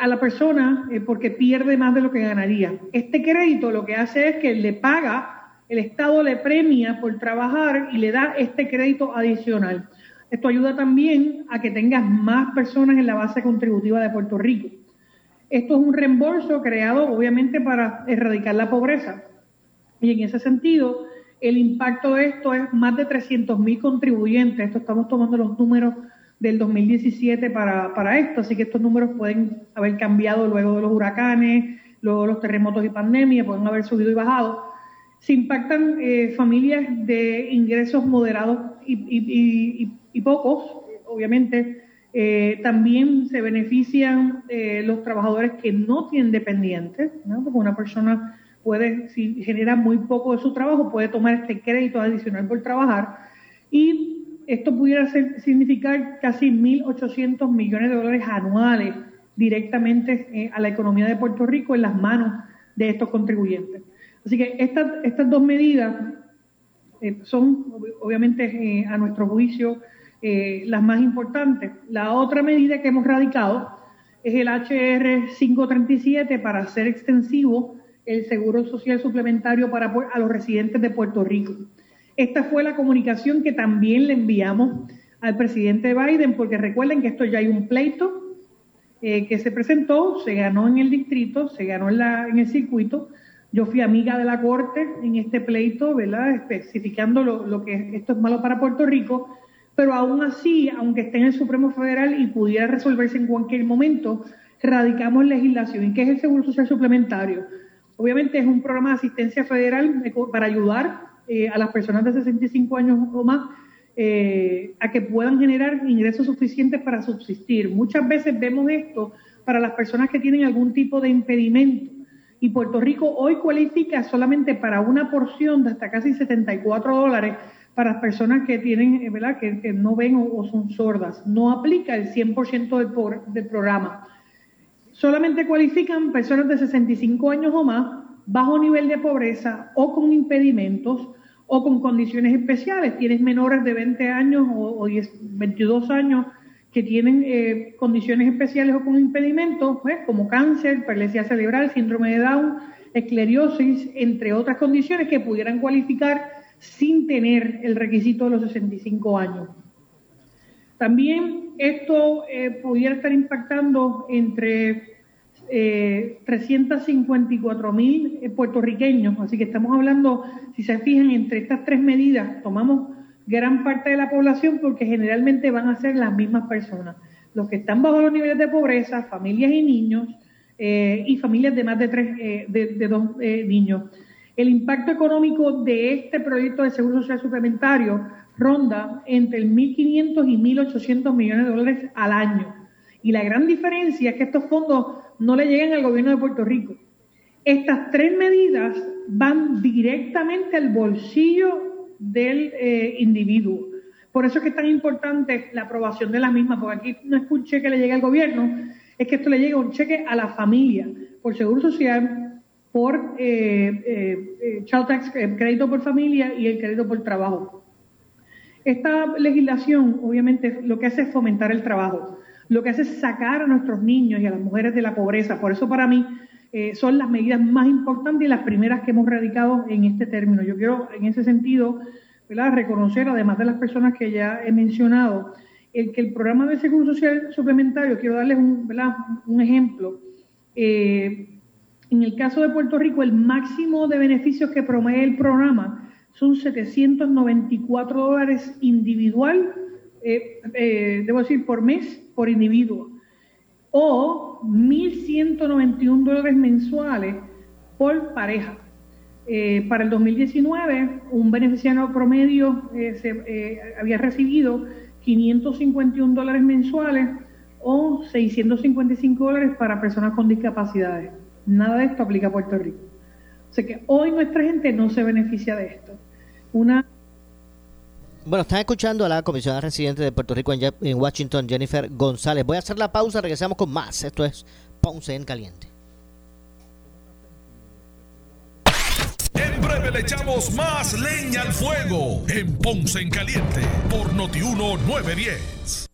a la persona porque pierde más de lo que ganaría. Este crédito lo que hace es que le paga, el Estado le premia por trabajar y le da este crédito adicional. Esto ayuda también a que tengas más personas en la base contributiva de Puerto Rico. Esto es un reembolso creado obviamente para erradicar la pobreza. Y en ese sentido, el impacto de esto es más de 300 mil contribuyentes. Esto estamos tomando los números del 2017 para, para esto, así que estos números pueden haber cambiado luego de los huracanes, luego de los terremotos y pandemia, pueden haber subido y bajado. Se impactan eh, familias de ingresos moderados y, y pocos, obviamente, eh, también se benefician eh, los trabajadores que no tienen dependientes, ¿no? porque una persona puede, si genera muy poco de su trabajo, puede tomar este crédito adicional por trabajar y esto pudiera ser, significar casi 1.800 millones de dólares anuales directamente eh, a la economía de Puerto Rico en las manos de estos contribuyentes. Así que estas, estas dos medidas son obviamente a nuestro juicio eh, las más importantes. La otra medida que hemos radicado es el HR 537 para hacer extensivo el seguro social suplementario para a los residentes de Puerto Rico. Esta fue la comunicación que también le enviamos al presidente Biden, porque recuerden que esto ya hay un pleito eh, que se presentó, se ganó en el distrito, se ganó en, la, el circuito. Yo fui amiga de la Corte en este pleito, ¿verdad? Especificando lo, lo que esto es malo para Puerto Rico pero aún así, aunque esté en el Supremo Federal y pudiera resolverse en cualquier momento, radicamos legislación. ¿Y qué es el Seguro Social Suplementario? Obviamente es un programa de asistencia federal para ayudar eh, a las personas de 65 años o más eh, a que puedan generar ingresos suficientes para subsistir. Muchas veces vemos esto para las personas que tienen algún tipo de impedimento. Y Puerto Rico hoy cualifica solamente para una porción de hasta casi 74 dólares para las personas que tienen, eh, ¿verdad? Que, no ven o, son sordas. No aplica el 100% del, del programa. Solamente cualifican personas de 65 años o más bajo nivel de pobreza o con impedimentos o con condiciones especiales. Tienes menores de 20 años o, 22 años que tienen eh, condiciones especiales o con impedimentos, pues, como cáncer, parálisis cerebral, síndrome de Down, esclerosis, entre otras condiciones que pudieran cualificar sin tener el requisito de los 65 años. También esto eh, pudiera estar impactando entre eh, 354 mil eh, puertorriqueños, así que estamos hablando, si se fijan, entre estas tres medidas tomamos gran parte de la población porque generalmente van a ser las mismas personas, los que están bajo los niveles de pobreza, familias y niños, eh, y familias de más de, tres, de dos niños. El impacto económico de este proyecto de seguro social suplementario ronda entre el 1.500 y 1.800 millones de dólares al año. Y la gran diferencia es que estos fondos no le llegan al gobierno de Puerto Rico. Estas tres medidas van directamente al bolsillo del eh, individuo. Por eso es que es tan importante la aprobación de las mismas, porque aquí no es un cheque le llegue al gobierno, es que esto le llega un cheque a la familia, por seguro social, por eh, eh, child tax, crédito por familia y el crédito por trabajo. Esta legislación, obviamente, lo que hace es fomentar el trabajo, lo que hace es sacar a nuestros niños y a las mujeres de la pobreza. Por eso, para mí, eh, son las medidas más importantes y las primeras que hemos radicado en este término. Yo quiero, en ese sentido, reconocer, además de las personas que ya he mencionado, el que el programa de seguro social suplementario, quiero darles un, un ejemplo. Eh, en el caso de Puerto Rico, el máximo de beneficios que promueve el programa son 794 dólares individual, eh, eh, debo decir, por mes, por individuo, o 1.191 dólares mensuales por pareja. Eh, para el 2019, un beneficiario promedio se, había recibido 551 dólares mensuales o 655 dólares para personas con discapacidades. Nada de esto aplica a Puerto Rico. O sea que hoy nuestra gente no se beneficia de esto una... Bueno, están escuchando a la comisionada residente de Puerto Rico en, Washington, Jennifer González. Voy a hacer la pausa, regresamos con más. Esto es Ponce en Caliente. En breve le echamos más leña al fuego en Ponce en Caliente por Notiuno 910.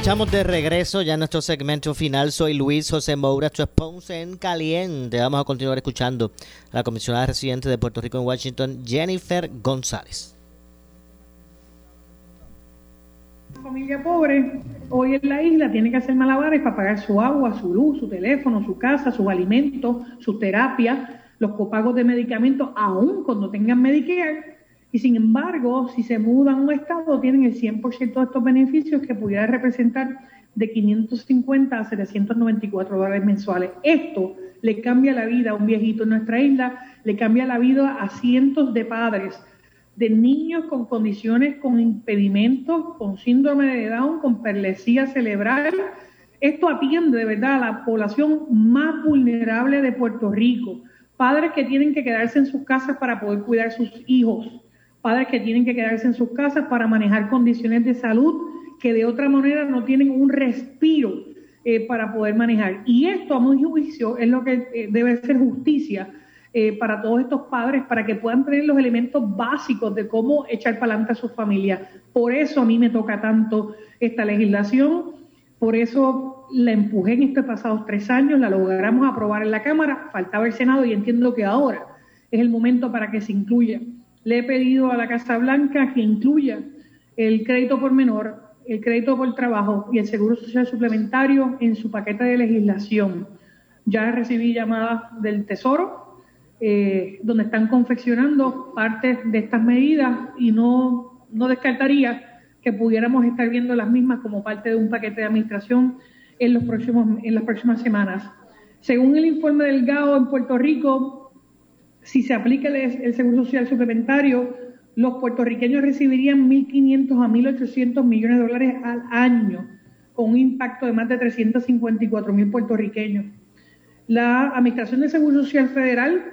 Estamos de regreso ya en nuestro segmento final. Soy Luis José Moura, es Ponce en Caliente. Vamos a continuar escuchando a la comisionada residente de Puerto Rico en Washington, Jennifer González. Familia pobre, hoy en la isla tiene que hacer malabares para pagar su agua, su luz, su teléfono, su casa, sus alimentos, su terapia, los copagos de medicamentos, aún cuando tengan Medicare y sin embargo, si se mudan a un estado, tienen el 100% de estos beneficios que pudiera representar de 550 a 794 dólares mensuales. Esto le cambia la vida a un viejito en nuestra isla, le cambia la vida a cientos de padres, de niños con condiciones, con impedimentos, con síndrome de Down, con perlesía cerebral. Esto atiende de verdad a la población más vulnerable de Puerto Rico. Padres que tienen que quedarse en sus casas para poder cuidar a sus hijos padres que tienen que quedarse en sus casas para manejar condiciones de salud que de otra manera no tienen un respiro eh, para poder manejar. Y esto, a mi juicio, es lo que eh, debe ser justicia eh, para todos estos padres, para que puedan tener los elementos básicos de cómo echar para adelante a sus familias. Por eso a mí me toca tanto esta legislación, por eso la empujé en estos pasados tres años, la logramos aprobar en la Cámara, faltaba el Senado y entiendo que ahora es el momento para que se incluya. Le he pedido a la Casa Blanca que incluya el crédito por menor, el crédito por trabajo y el seguro social suplementario en su paquete de legislación. Ya recibí llamadas del Tesoro, eh, donde están confeccionando parte de estas medidas y no, no descartaría que pudiéramos estar viendo las mismas como parte de un paquete de administración en, los próximos, en las próximas semanas. Según el informe del GAO en Puerto Rico, si se aplica el, el Seguro Social Suplementario, los puertorriqueños recibirían 1.500 a 1.800 millones de dólares al año, con un impacto de más de 354 mil puertorriqueños. La Administración de Seguro Social Federal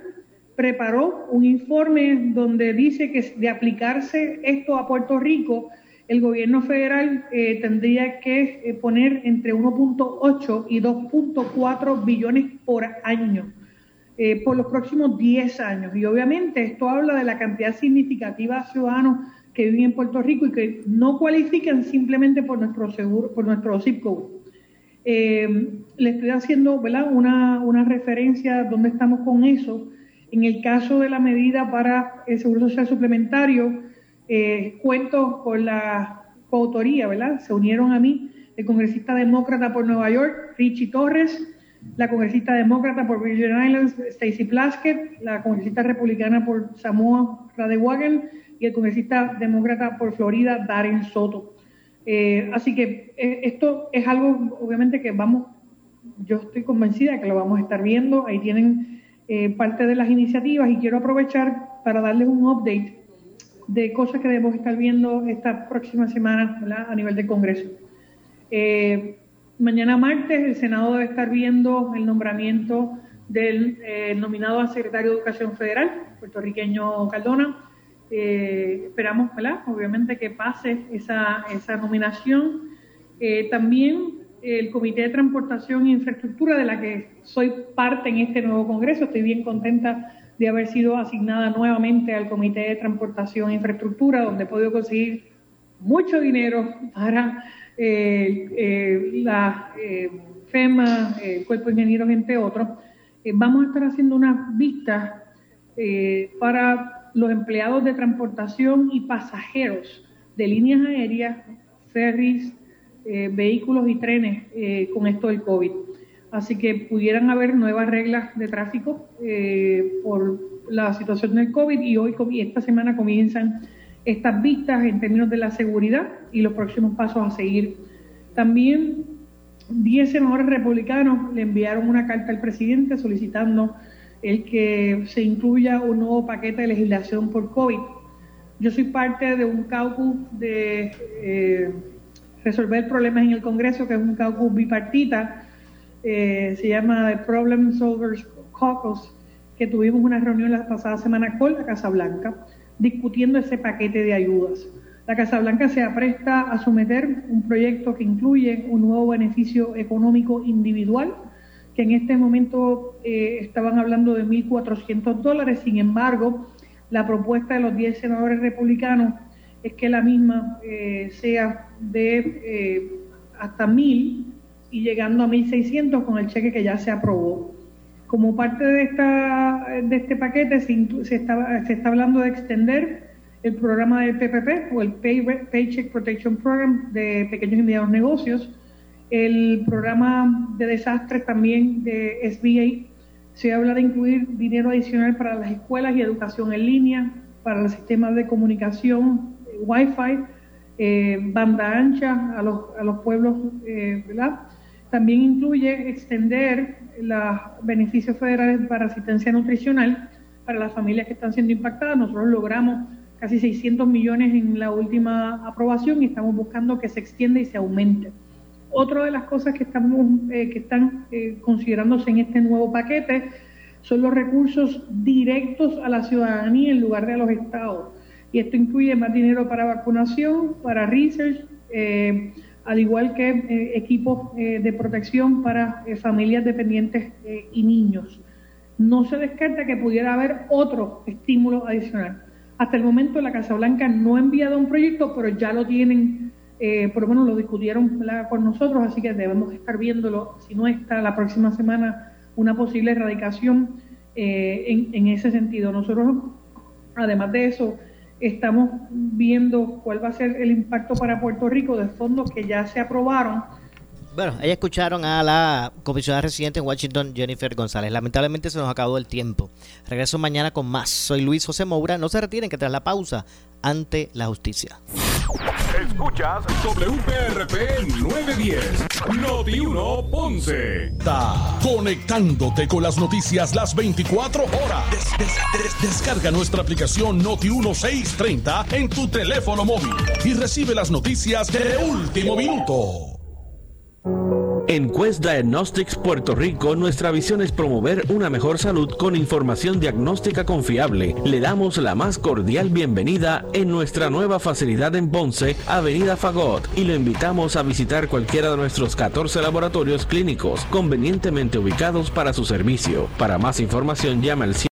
preparó un informe donde dice que de aplicarse esto a Puerto Rico, el gobierno federal eh, tendría que eh, poner entre 1.8 y 2.4 billones por año eh, por los próximos 10 años. Y obviamente esto habla de la cantidad significativa de ciudadanos que viven en Puerto Rico y que no cualifican simplemente por nuestro seguro, por nuestro zip code. le estoy haciendo Una, una referencia donde estamos con eso. En el caso de la medida para el seguro social suplementario, eh, cuento con la coautoría, ¿verdad? Se unieron a mí el congresista demócrata por Nueva York, Richie Torres, la congresista demócrata por Virgin Islands, Stacey Plaskett, la congresista republicana por Samoa, Radewagen, y el congresista demócrata por Florida, Darren Soto. Eh, así que eh, esto es algo, obviamente, que vamos, yo estoy convencida que lo vamos a estar viendo. Ahí tienen parte de las iniciativas y quiero aprovechar para darles un update de cosas que debemos estar viendo esta próxima semana a nivel del Congreso. Eh, mañana martes el Senado debe estar viendo el nombramiento del eh, nominado a secretario de Educación Federal, puertorriqueño Caldona. Eh, esperamos, obviamente, que pase esa, esa nominación. también el Comité de Transportación e Infraestructura, de la que soy parte en este nuevo Congreso, estoy bien contenta de haber sido asignada nuevamente al Comité de Transportación e Infraestructura, donde he podido conseguir mucho dinero para eh, eh, la eh, FEMA, el Cuerpo de Ingenieros, entre otros. vamos a estar haciendo unas vistas para los empleados de transportación y pasajeros de líneas aéreas, ferries, vehículos y trenes con esto del COVID. Así que pudieran haber nuevas reglas de tráfico eh, por la situación del COVID y hoy y esta semana comienzan estas vistas en términos de la seguridad y los próximos pasos a seguir. También 10 senadores republicanos le enviaron una carta al presidente solicitando el que se incluya un nuevo paquete de legislación por COVID. Yo soy parte de un caucus de eh, resolver problemas en el Congreso, que es un caucus bipartita, eh, se llama The Problem Solvers Caucus, que tuvimos una reunión la pasada semana con la Casa Blanca discutiendo ese paquete de ayudas. La Casa Blanca se apresta a someter un proyecto que incluye un nuevo beneficio económico individual, que en este momento eh, estaban hablando de 1.400 dólares, sin embargo, la propuesta de los 10 senadores republicanos es que la misma eh, sea de hasta 1.000 y llegando a 1.600 con el cheque que ya se aprobó. Como parte de, esta, de este paquete se, se, está, se está hablando de extender el programa del PPP o el Paycheck Protection Program de pequeños y medianos negocios, el programa de desastres también de SBA. Se habla de incluir dinero adicional para las escuelas y educación en línea, para los sistemas de comunicación, Wi-Fi, eh, banda ancha a los, a los pueblos, eh, ¿verdad? También incluye extender los beneficios federales para asistencia nutricional para las familias que están siendo impactadas. Nosotros logramos casi 600 millones en la última aprobación y estamos buscando que se extienda y se aumente. Otra de las cosas que, estamos, eh, que están eh, considerándose en este nuevo paquete son los recursos directos a la ciudadanía en lugar de a los estados. Y esto incluye más dinero para vacunación, para research, eh, al igual que eh, equipos eh, de protección para eh, familias dependientes y niños. no se descarta que pudiera haber otro estímulo adicional. Hasta el momento la Casa Blanca no ha enviado un proyecto, pero ya lo tienen, por lo menos lo discutieron con nosotros, así que debemos estar viéndolo, si no está la próxima semana, una posible erradicación en, en ese sentido. Nosotros, además de eso, estamos viendo cuál va a ser el impacto para Puerto Rico de fondos que ya se aprobaron bueno, ahí escucharon a la comisionada residente en Washington, Jennifer González. Lamentablemente se nos acabó el tiempo. Regreso mañana con más. Soy Luis José Moura. No se retiren que tras la pausa, ante la justicia. Escuchas WPRP 910, Noti 1 Ponce. Está conectándote con las noticias las 24 horas. descarga nuestra aplicación Noti 1630 en tu teléfono móvil y recibe las noticias de último minuto. En Quest Diagnostics Puerto Rico, nuestra visión es promover una mejor salud con información diagnóstica confiable. Le damos la más cordial bienvenida en nuestra nueva facilidad en Ponce, Avenida Fagot, y lo invitamos a visitar cualquiera de nuestros 14 laboratorios clínicos convenientemente ubicados para su servicio. Para más información, llame al